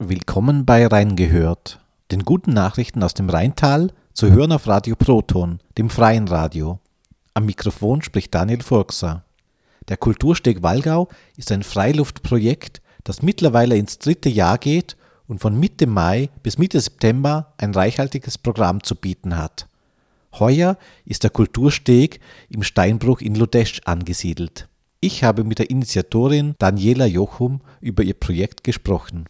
Willkommen bei Rheingehört, den guten Nachrichten aus dem Rheintal zu hören auf Radio Proton, dem freien Radio. Am Mikrofon spricht Daniel Furkser. Der Kultursteg Wallgau ist ein Freiluftprojekt, das mittlerweile ins dritte Jahr geht und von Mitte Mai bis Mitte September ein reichhaltiges Programm zu bieten hat. Heuer ist der Kultursteg im Steinbruch in Ludesch angesiedelt. Ich habe mit der Initiatorin Daniela Jochum über ihr Projekt gesprochen.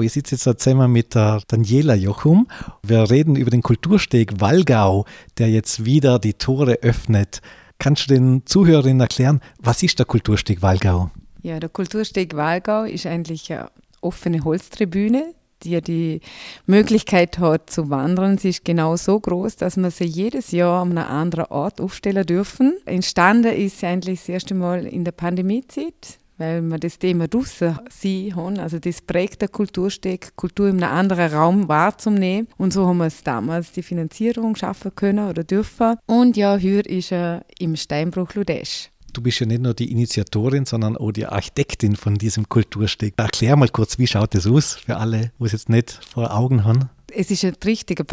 Ich sitze jetzt zusammen mit der Daniela Jochum. Wir reden über den Kultursteg Wallgau, der jetzt wieder die Tore öffnet. Kannst du den Zuhörerinnen erklären, was ist der Kultursteg Wallgau? Ja, der Kultursteg Wallgau ist eigentlich eine offene Holztribüne, die die Möglichkeit hat zu wandern. Sie ist genau so groß, dass man sie jedes Jahr an einem anderen Ort aufstellen dürfen. Entstanden ist sie eigentlich das erste Mal in der Pandemiezeit weil wir das Thema draussen sein haben. Also das prägt der Kultursteg, Kultur in einem anderen Raum wahrzunehmen. Und so haben wir es damals die Finanzierung schaffen können oder dürfen. Und ja, hier ist er im Steinbruch Ludesch. Du bist ja nicht nur die Initiatorin, sondern auch die Architektin von diesem Kultursteg. Erklär mal kurz, wie schaut das aus für alle, die es jetzt nicht vor Augen haben? Es ist ein richtiger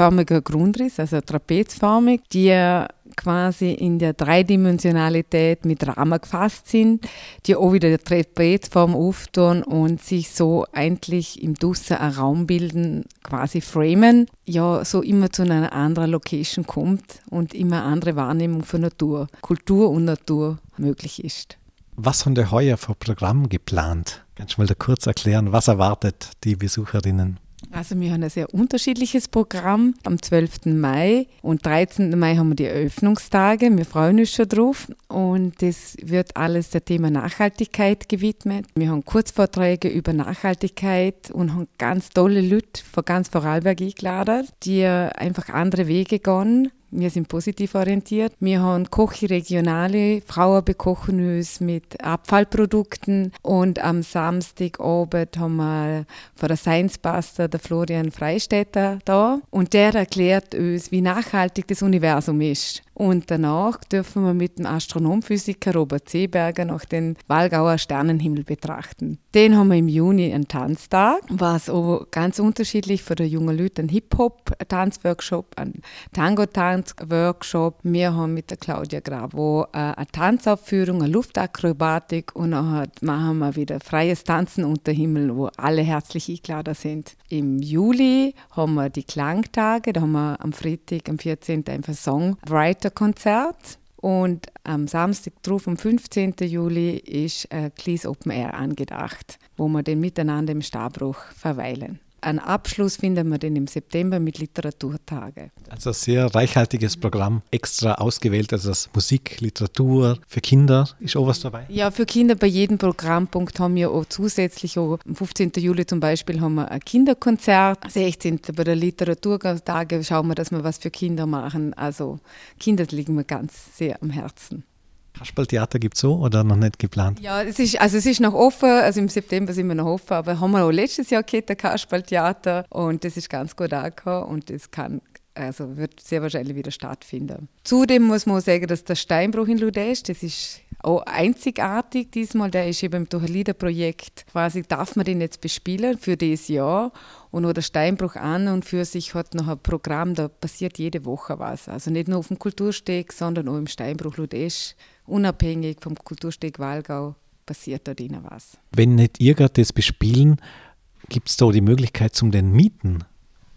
Grundriss, also trapezförmig, die quasi in der Dreidimensionalität mit Rahmen gefasst sind, die auch wieder die Trapezform auftun und sich so eigentlich im Dusse einen Raum bilden, quasi framen, ja, so immer zu einer anderen Location kommt und immer eine andere Wahrnehmung von Natur, Kultur und Natur möglich ist. Was haben Sie heuer für Programm geplant? Kannst du mal da kurz erklären, was erwartet die Besucherinnen? Also wir haben ein sehr unterschiedliches Programm. Am 12. Mai und 13. Mai haben wir die Eröffnungstage. Wir freuen uns schon drauf. Und das wird alles der Thema Nachhaltigkeit gewidmet. Wir haben Kurzvorträge über Nachhaltigkeit und haben ganz tolle Leute von ganz Vorarlberg eingeladen, die einfach andere Wege gehen wir sind positiv orientiert. Wir haben Kochi Regionale, Frauen bekochen uns mit Abfallprodukten und am Samstagabend haben wir von der Science Buster der Florian Freistädter da und der erklärt uns, wie nachhaltig das Universum ist. Und danach dürfen wir mit dem Astronomphysiker Robert Seeberger noch den Wallgauer Sternenhimmel betrachten. Den haben wir im Juni einen Tanztag, was auch ganz unterschiedlich für die jungen Leute ein Hip-Hop-Tanzworkshop, ein Tango-Tanz-Workshop. Wir haben mit der Claudia Gravo äh, eine Tanzaufführung, eine Luftakrobatik und dann machen wir wieder freies Tanzen unter Himmel, wo alle herzlich eingeladen sind. Im Juli haben wir die Klangtage, da haben wir am Freitag, am 14. einfach Song Writer Konzert. Und am Samstag drauf, am 15. Juli, ist ein kleines Open Air angedacht, wo wir dann miteinander im Stabruch verweilen. Einen Abschluss finden wir dann im September mit Literaturtage. Also ein sehr reichhaltiges Programm, extra ausgewählt, also das Musik, Literatur, für Kinder ist auch was dabei? Ja, für Kinder bei jedem Programmpunkt haben wir auch zusätzlich, auch am 15. Juli zum Beispiel, haben wir ein Kinderkonzert. 16. bei der Literaturtage schauen wir, dass wir was für Kinder machen. Also Kinder liegen mir ganz sehr am Herzen. Kasperltheater gibt es so oder noch nicht geplant? Ja, es ist, also es ist noch offen, also im September sind wir noch offen, aber haben wir auch letztes Jahr gehabt, Kasperltheater und das ist ganz gut angekommen und das kann also wird sehr wahrscheinlich wieder stattfinden. Zudem muss man auch sagen, dass der Steinbruch in Ludesch, das ist auch einzigartig diesmal, der ist eben durch ein Liederprojekt, quasi darf man den jetzt bespielen für dieses Jahr und auch der Steinbruch an und für sich hat noch ein Programm, da passiert jede Woche was. Also nicht nur auf dem Kultursteg, sondern auch im Steinbruch Ludesch unabhängig vom Kultursteg Walgau passiert dort ihnen was. Wenn nicht ihr gerade das bespielen, gibt es da die Möglichkeit zum den Mieten?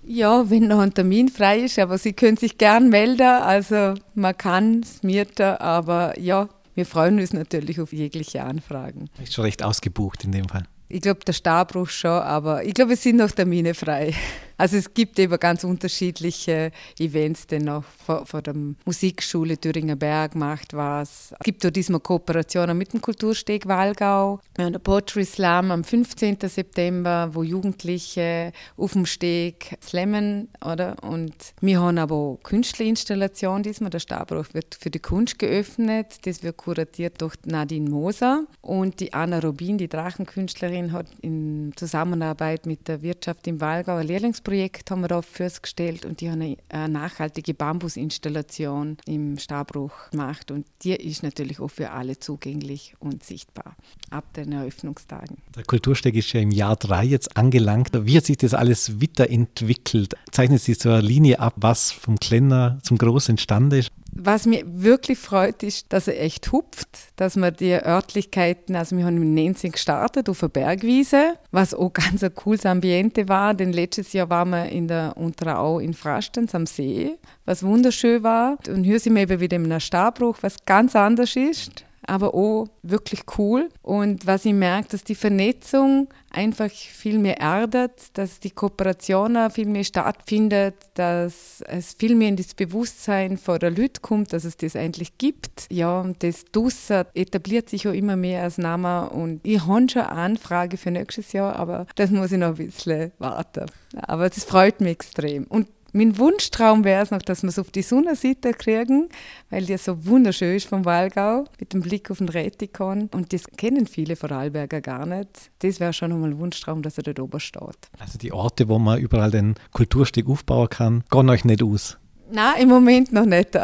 Ja, wenn noch ein Termin frei ist, aber Sie können sich gern melden. Also man kann es mieten, aber ja, wir freuen uns natürlich auf jegliche Anfragen. Ist schon recht ausgebucht in dem Fall. Ich glaube, der Starbruch schon, aber ich glaube, es sind noch Termine frei. Also es gibt eben ganz unterschiedliche Events, denn auch von, von der Musikschule Thüringer Berg macht was. Es gibt auch diesmal Kooperationen mit dem Kultursteg Walgau. Wir haben den Poetry Slam am 15. September, wo Jugendliche auf dem Steg slammen, oder? Und wir haben aber auch Künstlerinstallation diesmal. Der Starbruch wird für die Kunst geöffnet. Das wird kuratiert durch Nadine Moser. Und die Anna Robin, die Drachenkünstlerin, hat in Zusammenarbeit mit der Wirtschaft im Walgau ein Lehrlingsprojekt Projekt haben wir da festgestellt und die haben eine, nachhaltige Bambusinstallation im Stabruch gemacht und die ist natürlich auch für alle zugänglich und sichtbar ab den Eröffnungstagen. Der Kultursteg ist ja im Jahr drei jetzt angelangt. Wie hat sich das alles weiterentwickelt? Zeichnet sich so eine Linie ab, was vom Kleiner zum Groß entstanden ist? Was mir wirklich freut, ist, dass er echt hupft, dass wir die Örtlichkeiten, also wir haben in Nenzing gestartet auf der Bergwiese, was auch ganz ein cooles Ambiente war, denn letztes Jahr waren wir in der Unterau in Frastenz am See, was wunderschön war. Und hier sind wir eben wieder in einem Starbruch, was ganz anders ist aber auch wirklich cool. Und was ich merke, dass die Vernetzung einfach viel mehr erdet, dass die Kooperation viel mehr stattfindet, dass es viel mehr in das Bewusstsein vor der Leute kommt, dass es das eigentlich gibt. Ja, und das Dusser etabliert sich auch immer mehr als Name und ich habe schon eine Anfrage für nächstes Jahr, aber das muss ich noch ein bisschen warten. Aber das freut mich extrem. Und mein Wunschtraum wäre es noch, dass wir es auf die Sonnenseite kriegen, weil die so wunderschön ist vom Wallgau mit dem Blick auf den Rätikon. Und das kennen viele Vorarlberger gar nicht. Das wäre schon einmal ein Wunschtraum, dass er dort oben steht. Also die Orte, wo man überall den Kultursteg aufbauen kann, gehen euch nicht aus? Nein, im Moment noch nicht.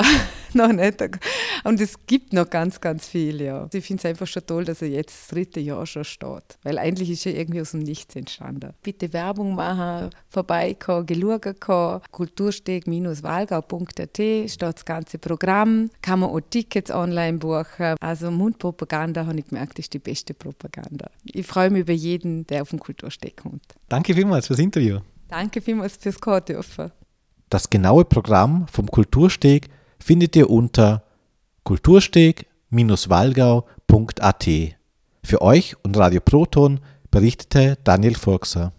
noch nicht. Und es gibt noch ganz, ganz viel, ja. Ich finde es einfach schon toll, dass er jetzt das dritte Jahr schon steht. Weil eigentlich ist er irgendwie aus dem Nichts entstanden. Bitte Werbung machen, vorbeikommen, geschaut kultursteg-walgau.at steht das ganze Programm. Kann man auch Tickets online buchen. Also Mundpropaganda, habe ich gemerkt, ist die beste Propaganda. Ich freue mich über jeden, der auf den Kultursteg kommt. Danke vielmals fürs Interview. Danke vielmals fürs Kommen dürfen. Das genaue Programm vom Kultursteg findet ihr unter kultursteg-walgau.at. Für euch und Radio Proton berichtete Daniel Forxer.